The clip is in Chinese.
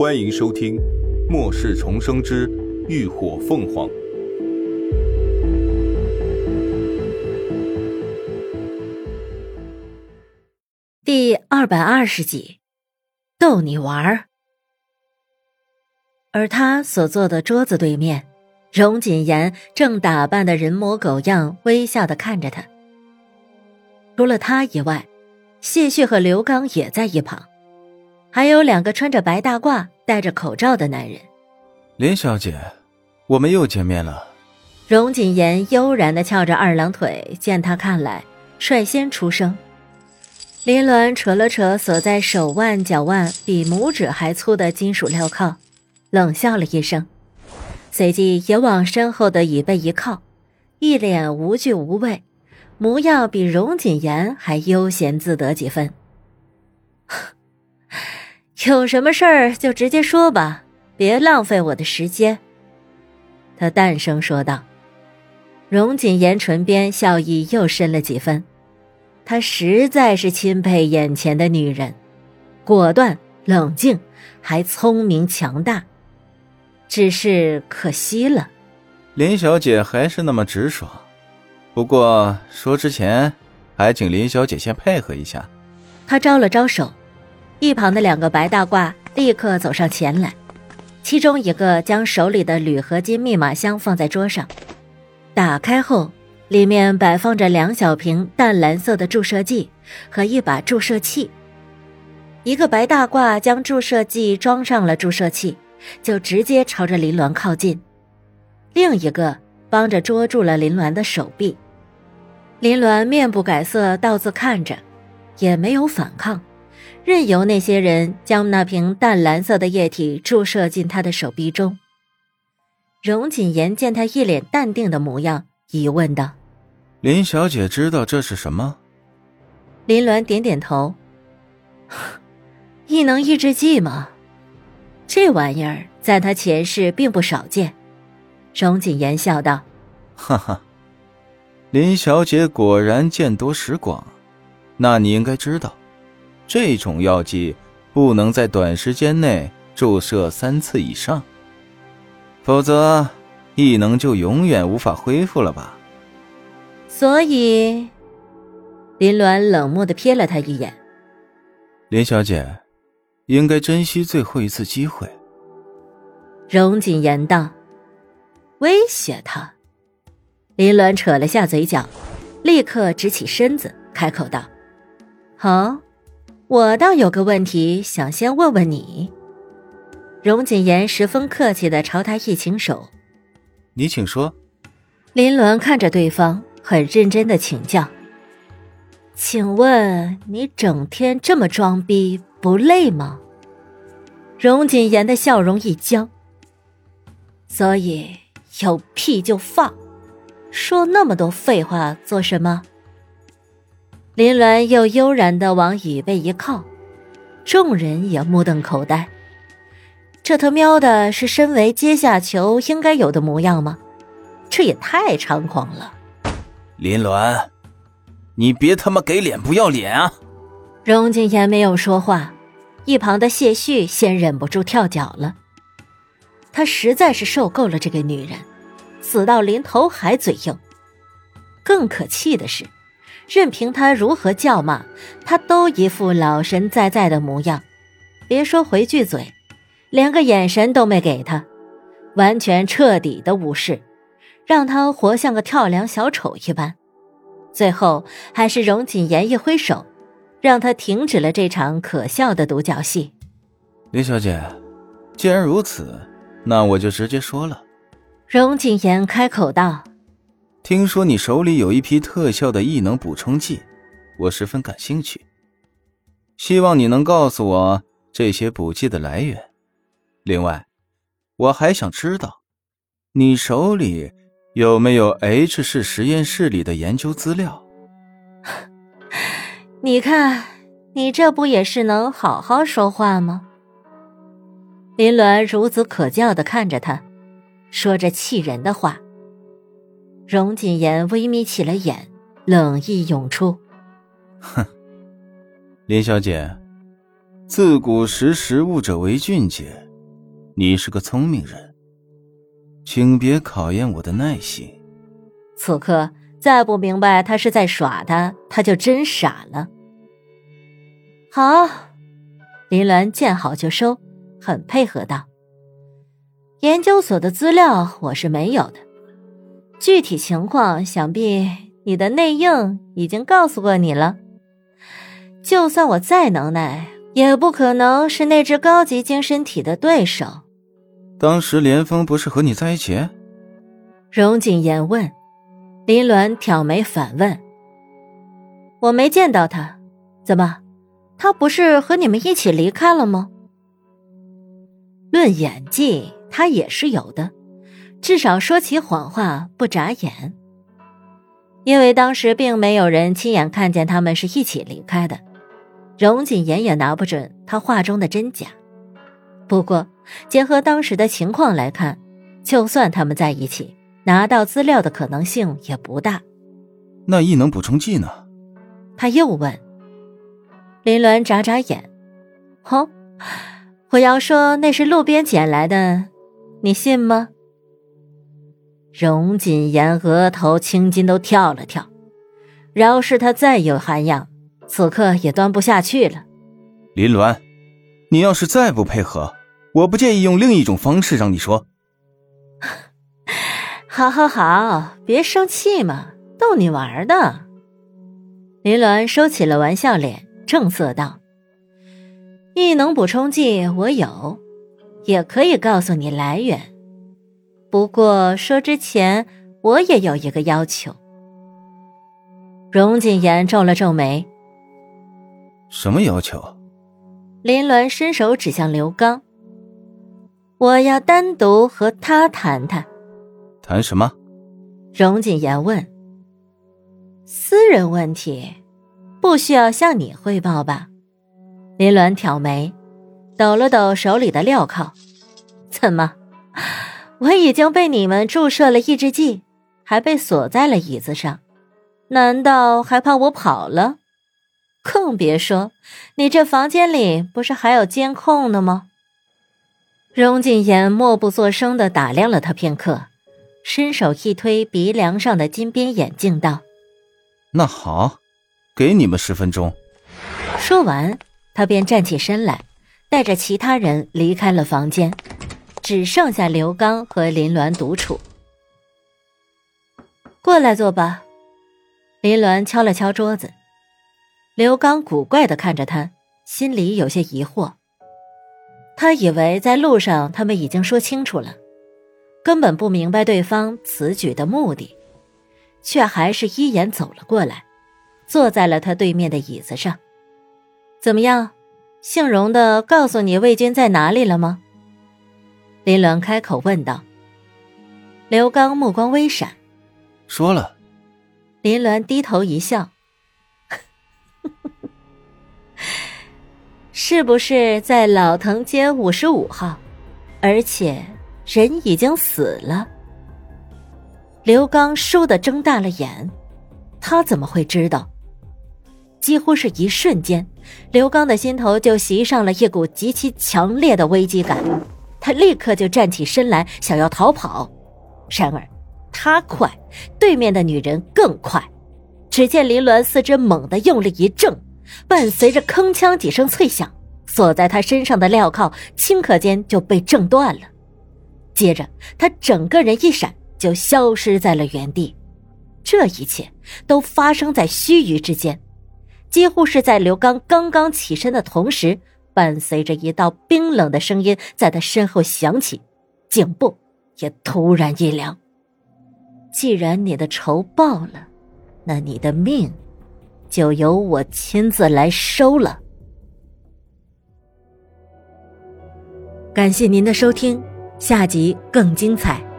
欢迎收听《末世重生之浴火凤凰》第二百二十集，逗你玩儿。而他所坐的桌子对面，荣锦言正打扮的人模狗样，微笑的看着他。除了他以外，谢旭和刘刚也在一旁，还有两个穿着白大褂、戴着口罩的男人。林小姐，我们又见面了。荣锦言悠然的翘着二郎腿，见他看来，率先出声。林鸾扯了扯锁在手腕、脚腕比拇指还粗的金属镣铐。冷笑了一声，随即也往身后的椅背一靠，一脸无惧无畏，模样比荣锦言还悠闲自得几分。有什么事儿就直接说吧，别浪费我的时间。”他淡声说道。荣锦言唇边笑意又深了几分，他实在是钦佩眼前的女人，果断、冷静，还聪明强大。只是可惜了，林小姐还是那么直爽。不过说之前，还请林小姐先配合一下。他招了招手，一旁的两个白大褂立刻走上前来，其中一个将手里的铝合金密码箱放在桌上，打开后，里面摆放着两小瓶淡蓝色的注射剂和一把注射器。一个白大褂将注射剂装上了注射器。就直接朝着林鸾靠近，另一个帮着捉住了林鸾的手臂。林鸾面不改色，倒自看着，也没有反抗，任由那些人将那瓶淡蓝色的液体注射进他的手臂中。荣锦言见他一脸淡定的模样，疑问道：“林小姐知道这是什么？”林鸾点点头：“ 异能抑制剂吗？”这玩意儿在他前世并不少见，荣锦言笑道：“哈哈，林小姐果然见多识广。那你应该知道，这种药剂不能在短时间内注射三次以上，否则异能就永远无法恢复了吧？”所以，林鸾冷漠的瞥了他一眼：“林小姐。”应该珍惜最后一次机会。”荣锦言道，威胁他。林鸾扯了下嘴角，立刻直起身子，开口道：“好，我倒有个问题想先问问你。”荣锦言十分客气的朝他一请手：“你请说。”林鸾看着对方，很认真的请教：“请问你整天这么装逼？”不累吗？荣锦言的笑容一僵。所以有屁就放，说那么多废话做什么？林鸾又悠然的往椅背一靠，众人也目瞪口呆。这他喵的是身为阶下囚应该有的模样吗？这也太猖狂了！林鸾，你别他妈给脸不要脸啊！荣景言没有说话，一旁的谢旭先忍不住跳脚了。他实在是受够了这个女人，死到临头还嘴硬。更可气的是，任凭他如何叫骂，他都一副老神在在的模样。别说回句嘴，连个眼神都没给他，完全彻底的无视，让他活像个跳梁小丑一般。最后还是荣锦言一挥手。让他停止了这场可笑的独角戏。林小姐，既然如此，那我就直接说了。荣景言开口道：“听说你手里有一批特效的异能补充剂，我十分感兴趣。希望你能告诉我这些补剂的来源。另外，我还想知道，你手里有没有 H 市实验室里的研究资料。”你看，你这不也是能好好说话吗？林鸾孺子可教的看着他，说着气人的话。荣锦言微眯起了眼，冷意涌出：“哼，林小姐，自古识时务者为俊杰，你是个聪明人，请别考验我的耐心。此刻再不明白他是在耍他，他就真傻了。好，林鸾见好就收，很配合道：“研究所的资料我是没有的，具体情况想必你的内应已经告诉过你了。就算我再能耐，也不可能是那只高级精神体的对手。”当时连峰不是和你在一起？荣景言问。林鸾挑眉反问：“我没见到他，怎么？他不是和你们一起离开了吗？”论演技，他也是有的，至少说起谎话不眨眼。因为当时并没有人亲眼看见他们是一起离开的，荣景言也拿不准他话中的真假。不过，结合当时的情况来看，就算他们在一起。拿到资料的可能性也不大。那异能补充剂呢？他又问。林鸾眨眨眼：“哦，我要说那是路边捡来的，你信吗？”荣锦言额头青筋都跳了跳。饶是他再有涵养，此刻也端不下去了。林鸾，你要是再不配合，我不介意用另一种方式让你说。好，好，好，别生气嘛，逗你玩的。林鸾收起了玩笑脸，正色道：“异能补充剂我有，也可以告诉你来源。不过说之前，我也有一个要求。”荣锦言皱了皱眉：“什么要求？”林鸾伸手指向刘刚：“我要单独和他谈谈。”谈什么？荣锦言问。私人问题，不需要向你汇报吧？林鸾挑眉，抖了抖手里的镣铐。怎么？我已经被你们注射了抑制剂，还被锁在了椅子上，难道还怕我跑了？更别说，你这房间里不是还有监控呢吗？荣锦言默不作声的打量了他片刻。伸手一推鼻梁上的金边眼镜，道：“那好，给你们十分钟。”说完，他便站起身来，带着其他人离开了房间，只剩下刘刚和林鸾独处。过来坐吧。林鸾敲了敲桌子，刘刚古怪的看着他，心里有些疑惑。他以为在路上他们已经说清楚了。根本不明白对方此举的目的，却还是一眼走了过来，坐在了他对面的椅子上。怎么样，姓荣的告诉你魏军在哪里了吗？林鸾开口问道。刘刚目光微闪，说了。林鸾低头一笑，是不是在老藤街五十五号？而且。人已经死了。刘刚倏地睁大了眼，他怎么会知道？几乎是一瞬间，刘刚的心头就袭上了一股极其强烈的危机感，他立刻就站起身来，想要逃跑。然而，他快，对面的女人更快。只见林鸾四肢猛地用力一挣，伴随着铿锵几声脆响，锁在他身上的镣铐顷刻间就被挣断了。接着，他整个人一闪，就消失在了原地。这一切都发生在须臾之间，几乎是在刘刚刚刚起身的同时，伴随着一道冰冷的声音在他身后响起，颈部也突然一凉。既然你的仇报了，那你的命就由我亲自来收了。感谢您的收听。下集更精彩。